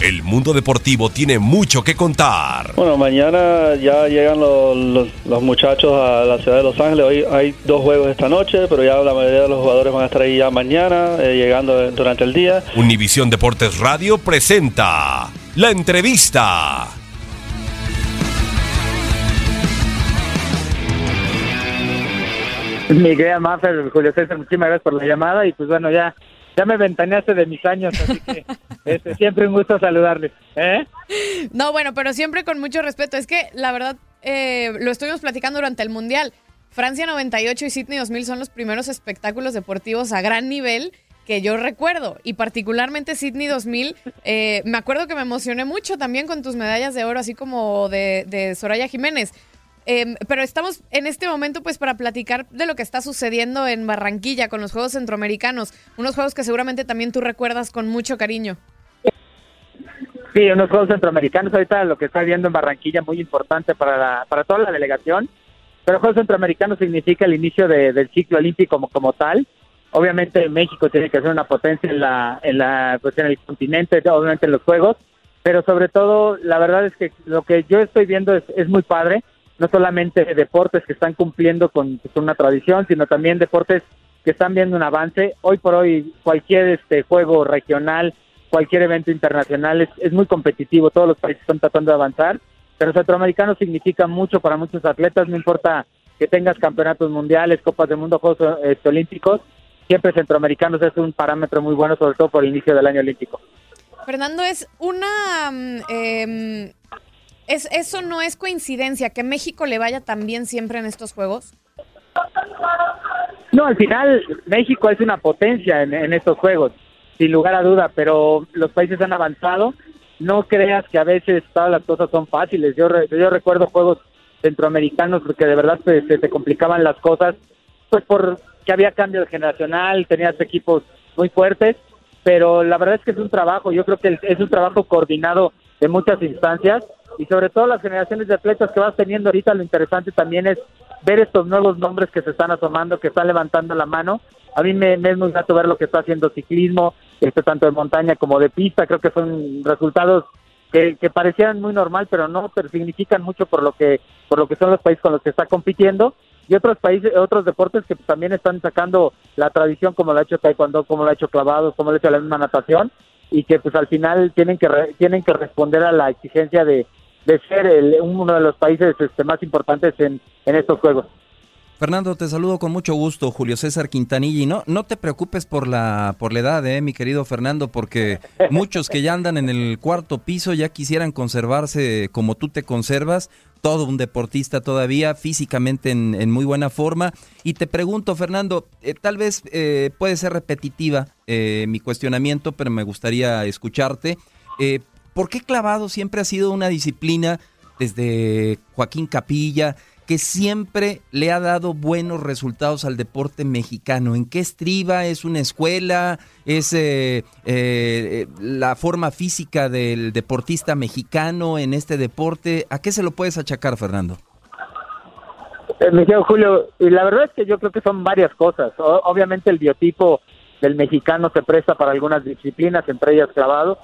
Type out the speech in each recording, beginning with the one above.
El mundo deportivo tiene mucho que contar. Bueno, mañana ya llegan los, los, muchachos a la ciudad de Los Ángeles. Hoy hay dos juegos esta noche, pero ya la mayoría de los jugadores van a estar ahí ya mañana, eh, llegando durante el día. Univisión Deportes Radio presenta la entrevista. Miguel Maffer, Julio César, muchísimas gracias por la llamada y pues bueno, ya ya me ventaneaste de mis años, así que este, siempre un gusto saludarles. ¿eh? No, bueno, pero siempre con mucho respeto. Es que la verdad, eh, lo estuvimos platicando durante el Mundial. Francia 98 y Sydney 2000 son los primeros espectáculos deportivos a gran nivel que yo recuerdo. Y particularmente Sydney 2000, eh, me acuerdo que me emocioné mucho también con tus medallas de oro, así como de, de Soraya Jiménez. Em, pero estamos en este momento pues para platicar de lo que está sucediendo en Barranquilla con los Juegos Centroamericanos, unos juegos que seguramente también tú recuerdas con mucho cariño. Sí, unos Juegos Centroamericanos, ahorita lo que está viendo en Barranquilla muy importante para, la, para toda la delegación, pero Juegos Centroamericanos significa el inicio del ciclo olímpico como, como tal. Obviamente México tiene que ser una potencia en la, en la, pues en el continente, obviamente en los Juegos, pero sobre todo la verdad es que lo que yo estoy viendo es, es muy padre no solamente deportes que están cumpliendo con, una tradición, sino también deportes que están viendo un avance. Hoy por hoy cualquier este juego regional, cualquier evento internacional es, muy competitivo, todos los países están tratando de avanzar, pero centroamericano significa mucho para muchos atletas, no importa que tengas campeonatos mundiales, copas del mundo, juegos este, olímpicos, siempre centroamericanos es un parámetro muy bueno, sobre todo por el inicio del año olímpico. Fernando, es una em, es, ¿Eso no es coincidencia que México le vaya tan bien siempre en estos juegos? No, al final México es una potencia en, estos juegos, sin lugar a duda, pero los países han avanzado. No creas que a veces todas las cosas son fáciles. Yo, yo recuerdo juegos centroamericanos que de verdad se, te complicaban las cosas, pues porque había cambio generacional, tenías equipos muy fuertes, pero la verdad es que es un trabajo, yo creo que es un trabajo coordinado de muchas instancias y sobre todo las generaciones de atletas que vas teniendo ahorita, lo interesante también es ver estos nuevos nombres que se están asomando, que están levantando la mano. A mí me, es muy grato ver lo que está haciendo ciclismo, este, tanto de montaña como de pista. Creo que son resultados que, que parecían muy normal, pero no, pero significan mucho por lo que por lo que son los países con los que está compitiendo y otros países, otros deportes que también están sacando la tradición, como lo ha hecho taekwondo, como lo ha hecho clavados, como lo ha hecho la misma natación, y que pues al final tienen que tienen que responder a la exigencia de, de ser el, uno de los países este, más importantes en, en estos Juegos. Fernando, te saludo con mucho gusto, Julio César Quintanilla. Y no, no te preocupes por la, por la edad, eh, mi querido Fernando, porque muchos que ya andan en el cuarto piso ya quisieran conservarse como tú te conservas. Todo un deportista todavía, físicamente en, muy buena forma. Y te pregunto, Fernando, eh, tal vez eh, puede ser repetitiva eh, mi cuestionamiento, pero me gustaría escucharte. ¿Por qué clavado siempre ha sido una disciplina desde Joaquín Capilla que siempre le ha dado buenos resultados al deporte mexicano? ¿En qué estriba? ¿Es una escuela? ¿Es eh, eh, la forma física del deportista mexicano en este deporte? ¿A qué se lo puedes achacar, Fernando? Eh, Julio, y la verdad es que yo creo que son varias cosas. obviamente el biotipo del mexicano se presta para algunas disciplinas, entre ellas clavado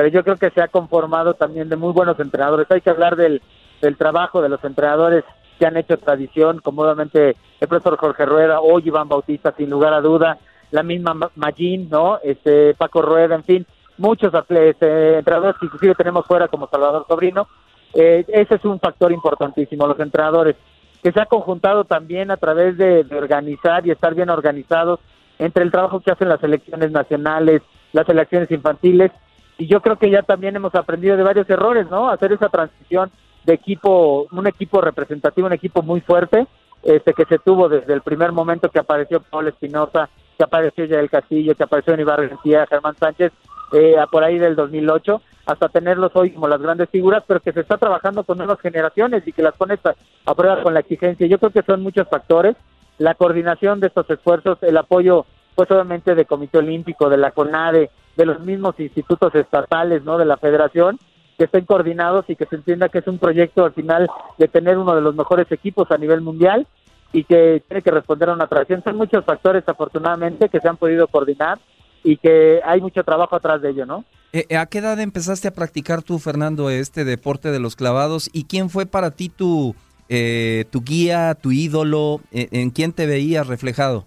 pero yo creo que se ha conformado también de muy buenos entrenadores. Hay que hablar del, del trabajo de los entrenadores que han hecho tradición, como obviamente el profesor Jorge Rueda o Iván Bautista, sin lugar a duda, la misma Magín, ¿no? Este, Paco Rueda, en fin, muchos este, entrenadores que inclusive tenemos fuera como Salvador Sobrino. Eh, ese es un factor importantísimo, los entrenadores, que se ha conjuntado también a través de, de organizar y estar bien organizados entre el trabajo que hacen las selecciones nacionales, las selecciones infantiles y yo creo que ya también hemos aprendido de varios errores, ¿no? Hacer esa transición de equipo, un equipo representativo, un equipo muy fuerte, este que se tuvo desde el primer momento que apareció Paul Espinosa, que apareció Yael Castillo, que apareció Aníbal García, Germán Sánchez, eh, por ahí del 2008, hasta tenerlos hoy como las grandes figuras, pero que se está trabajando con nuevas generaciones y que las pone a, prueba con la exigencia. Yo creo que son muchos factores, la coordinación de estos esfuerzos, el apoyo, pues obviamente de Comité Olímpico, de la CONADE, de los mismos institutos estatales, ¿no? De la federación, que estén coordinados y que se entienda que es un proyecto al final de tener uno de los mejores equipos a nivel mundial y que tiene que responder a una tradición. Son muchos factores, afortunadamente, que se han podido coordinar y que hay mucho trabajo atrás de ello, ¿no? Eh, ¿A qué edad empezaste a practicar tú, Fernando, este deporte de los clavados? ¿Y quién fue para ti tu, eh, tu guía, tu ídolo? ¿En, en quién te veías reflejado?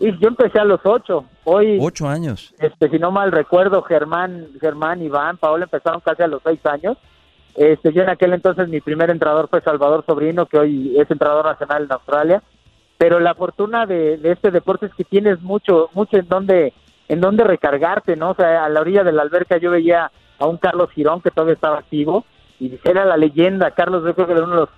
Y yo empecé a los ocho. Hoy, Ocho años. este, si no mal recuerdo, Germán, Germán, Iván, Paola empezaron casi a los seis años. Este, yo en aquel entonces mi primer entrenador fue Salvador Sobrino, que hoy es entrenador nacional en Australia. Pero la fortuna de, de este deporte es que tienes mucho, mucho en donde, en donde recargarte, ¿no? O sea, a la orilla de la alberca yo veía a un Carlos Girón que todavía estaba activo y era la leyenda. Carlos yo creo que era uno de los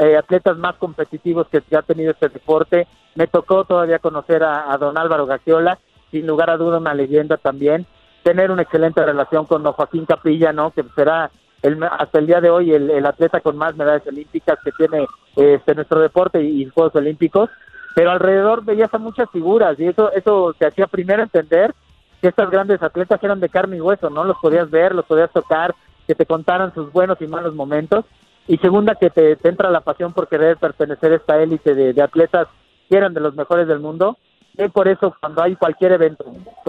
eh, atletas más competitivos que, ha tenido este deporte. Me tocó todavía conocer a, don Álvaro Gagiola, sin lugar a duda una leyenda también. Tener una excelente relación con Joaquín Capilla, ¿no? Que será el, hasta el día de hoy el, el atleta con más medallas olímpicas que tiene este nuestro deporte y, y Juegos Olímpicos. Pero alrededor veías a muchas figuras y eso eso te hacía primero entender que estas grandes atletas eran de carne y hueso, ¿no? Los podías ver, los podías tocar, que te contaran sus buenos y malos momentos. Y segunda, que te, te entra la pasión por querer pertenecer a esta élite de, de atletas que eran de los mejores del mundo. Y por eso, cuando hay cualquier evento,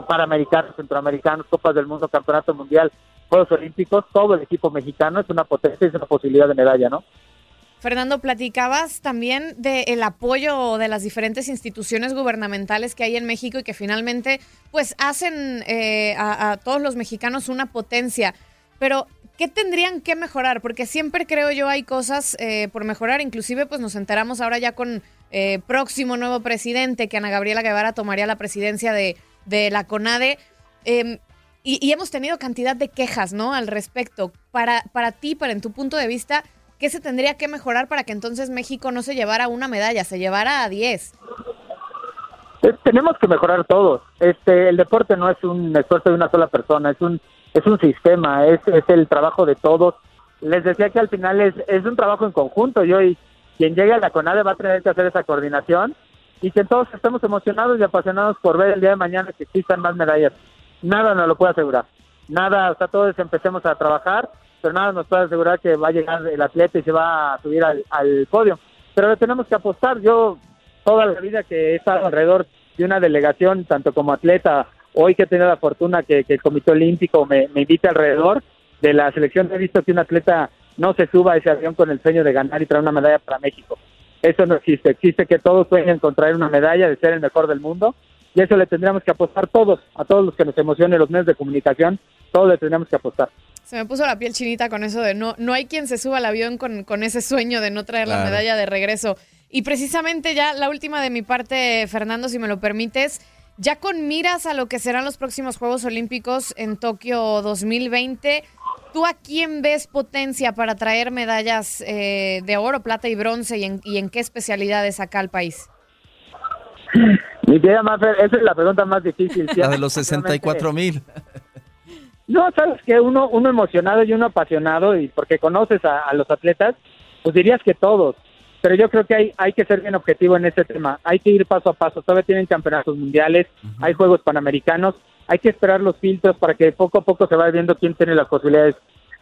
panamericanos, centroamericanos, Copas del Mundo, Campeonato Mundial, Juegos Olímpicos, todo el equipo mexicano es una potencia es una posibilidad de medalla, ¿no? Fernando, platicabas también del apoyo de las diferentes instituciones gubernamentales que hay en México y que finalmente pues hacen eh, a, a todos los mexicanos una potencia. Pero, ¿qué tendrían que mejorar? Porque siempre creo yo hay cosas eh, por mejorar. Inclusive pues nos enteramos ahora ya con eh, próximo nuevo presidente que Ana Gabriela Guevara tomaría la presidencia de, de la CONADE. Eh, y, y, hemos tenido cantidad de quejas, ¿no? Al respecto. Para, para ti, para en tu punto de vista, ¿qué se tendría que mejorar para que entonces México no se llevara una medalla, se llevara a 10? Eh, tenemos que mejorar todos. Este, el deporte no es un esfuerzo de una sola persona, es un, es un sistema, es, es el trabajo de todos. Les decía que al final es, es un trabajo en conjunto. Y quien llegue a la CONADE va a tener que hacer esa coordinación y que todos estemos emocionados y apasionados por ver el día de mañana que existan más medallas. Nada nos lo puede asegurar. Nada, o sea, todos empecemos a trabajar, pero nada nos puede asegurar que va a llegar el atleta y se va a subir al, al podio. Pero le tenemos que apostar. Yo toda la vida que he estado alrededor de una delegación, tanto como atleta, hoy que he tenido la fortuna que, que el Comité Olímpico me, me invite alrededor de la selección, he visto que un atleta no se suba a ese avión con el sueño de ganar y traer una medalla para México. Eso no existe. Existe que todos sueñen con traer una medalla, de ser el mejor del mundo, y eso le tendríamos que apostar todos, a todos los que nos emocionen, los medios de comunicación, todos le tendríamos que apostar. Se me puso la piel chinita con eso de no, no hay quien se suba al avión con, con ese sueño de no traer claro. la medalla de regreso. Y precisamente ya la última de mi parte, Fernando, si me lo permites, ya con miras a lo que serán los próximos Juegos Olímpicos en Tokio 2020, ¿tú a quién ves potencia para traer medallas eh, de oro, plata y bronce y en, y en, qué especialidades acá al país? Mi querida Mafer, esa es la pregunta más difícil. La de los 64 mil. No, sabes que uno, uno emocionado y uno apasionado, y porque conoces a, a los atletas, pues dirías que todos pero yo creo que hay, hay que ser bien objetivo en este tema. Hay que ir paso a paso. Todavía tienen campeonatos mundiales, uh -huh. hay Juegos Panamericanos, hay que esperar los filtros para que poco a poco se vaya viendo quién tiene las posibilidades.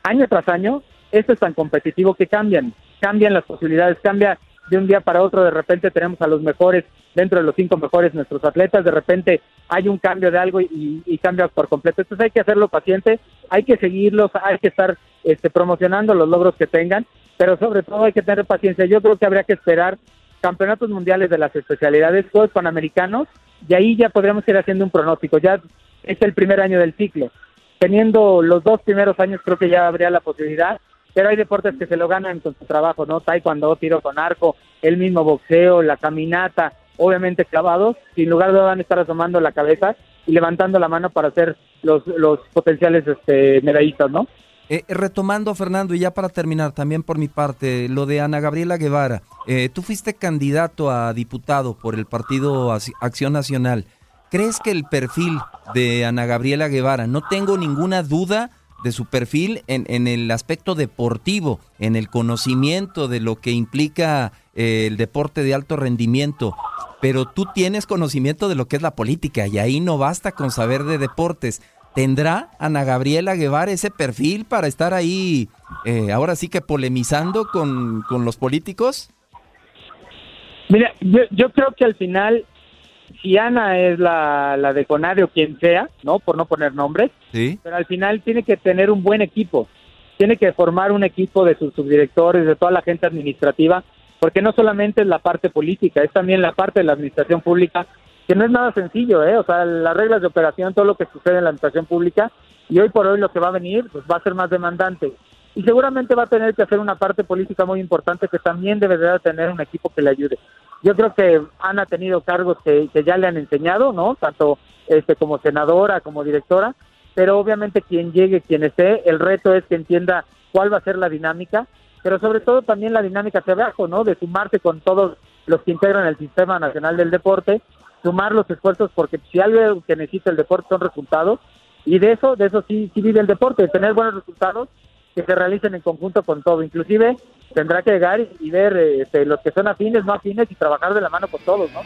Año tras año, esto es tan competitivo que cambian, cambian las posibilidades, cambia de un día para otro, de repente tenemos a los mejores, dentro de los cinco mejores nuestros atletas, de repente hay un cambio de algo y, y cambia por completo. Entonces hay que hacerlo paciente, hay que seguirlos, hay que estar este, promocionando los logros que tengan pero sobre todo hay que tener paciencia. Yo creo que habría que esperar campeonatos mundiales de las especialidades, Juegos Panamericanos, y ahí ya podríamos ir haciendo un pronóstico. Ya es el primer año del ciclo. Teniendo los dos primeros años creo que ya habría la posibilidad, pero hay deportes que se lo ganan con su trabajo, ¿no? Taekwondo, tiro con arco, el mismo boxeo, la caminata, obviamente clavados, sin lugar de dudas van a estar asomando la cabeza y levantando la mano para ser los, los potenciales este, medallistas, ¿no? Eh, retomando, Fernando, y ya para terminar, también por mi parte, lo de Ana Gabriela Guevara. Eh, tú fuiste candidato a diputado por el Partido Acción Nacional. ¿Crees que el perfil de Ana Gabriela Guevara, no tengo ninguna duda de su perfil en, en el aspecto deportivo, en el conocimiento de lo que implica eh, el deporte de alto rendimiento, pero tú tienes conocimiento de lo que es la política y ahí no basta con saber de deportes. ¿Tendrá Ana Gabriela Guevara ese perfil para estar ahí, eh, ahora sí que polemizando con, con los políticos? Mira, yo, yo, creo que al final si Ana es la, la de Conario, quien sea, ¿no? Por no poner nombres, Sí. pero al final tiene que tener un buen equipo. Tiene que formar un equipo de sus subdirectores, de toda la gente administrativa, porque no solamente es la parte política, es también la parte de la administración pública, que no es nada sencillo, ¿eh? O sea, las reglas de operación, todo lo que sucede en la administración pública, y hoy por hoy lo que va a venir, pues va a ser más demandante. Y seguramente va a tener que hacer una parte política muy importante que también deberá tener un equipo que le ayude. Yo creo que Ana ha tenido cargos que, que ya le han enseñado, ¿no? Tanto este como senadora, como directora, pero obviamente quien llegue, quien esté, el reto es que entienda cuál va a ser la dinámica, pero sobre todo también la dinámica hacia abajo, ¿no? De sumarse con todos los que integran el Sistema Nacional del Deporte, sumar los esfuerzos, porque si algo que necesita el deporte son resultados, y de eso, de eso sí, sí vive el deporte, de tener buenos resultados que se realicen en conjunto con todo. Inclusive tendrá que llegar y, y ver este, los que son afines, no afines, y trabajar de la mano con todos, ¿no?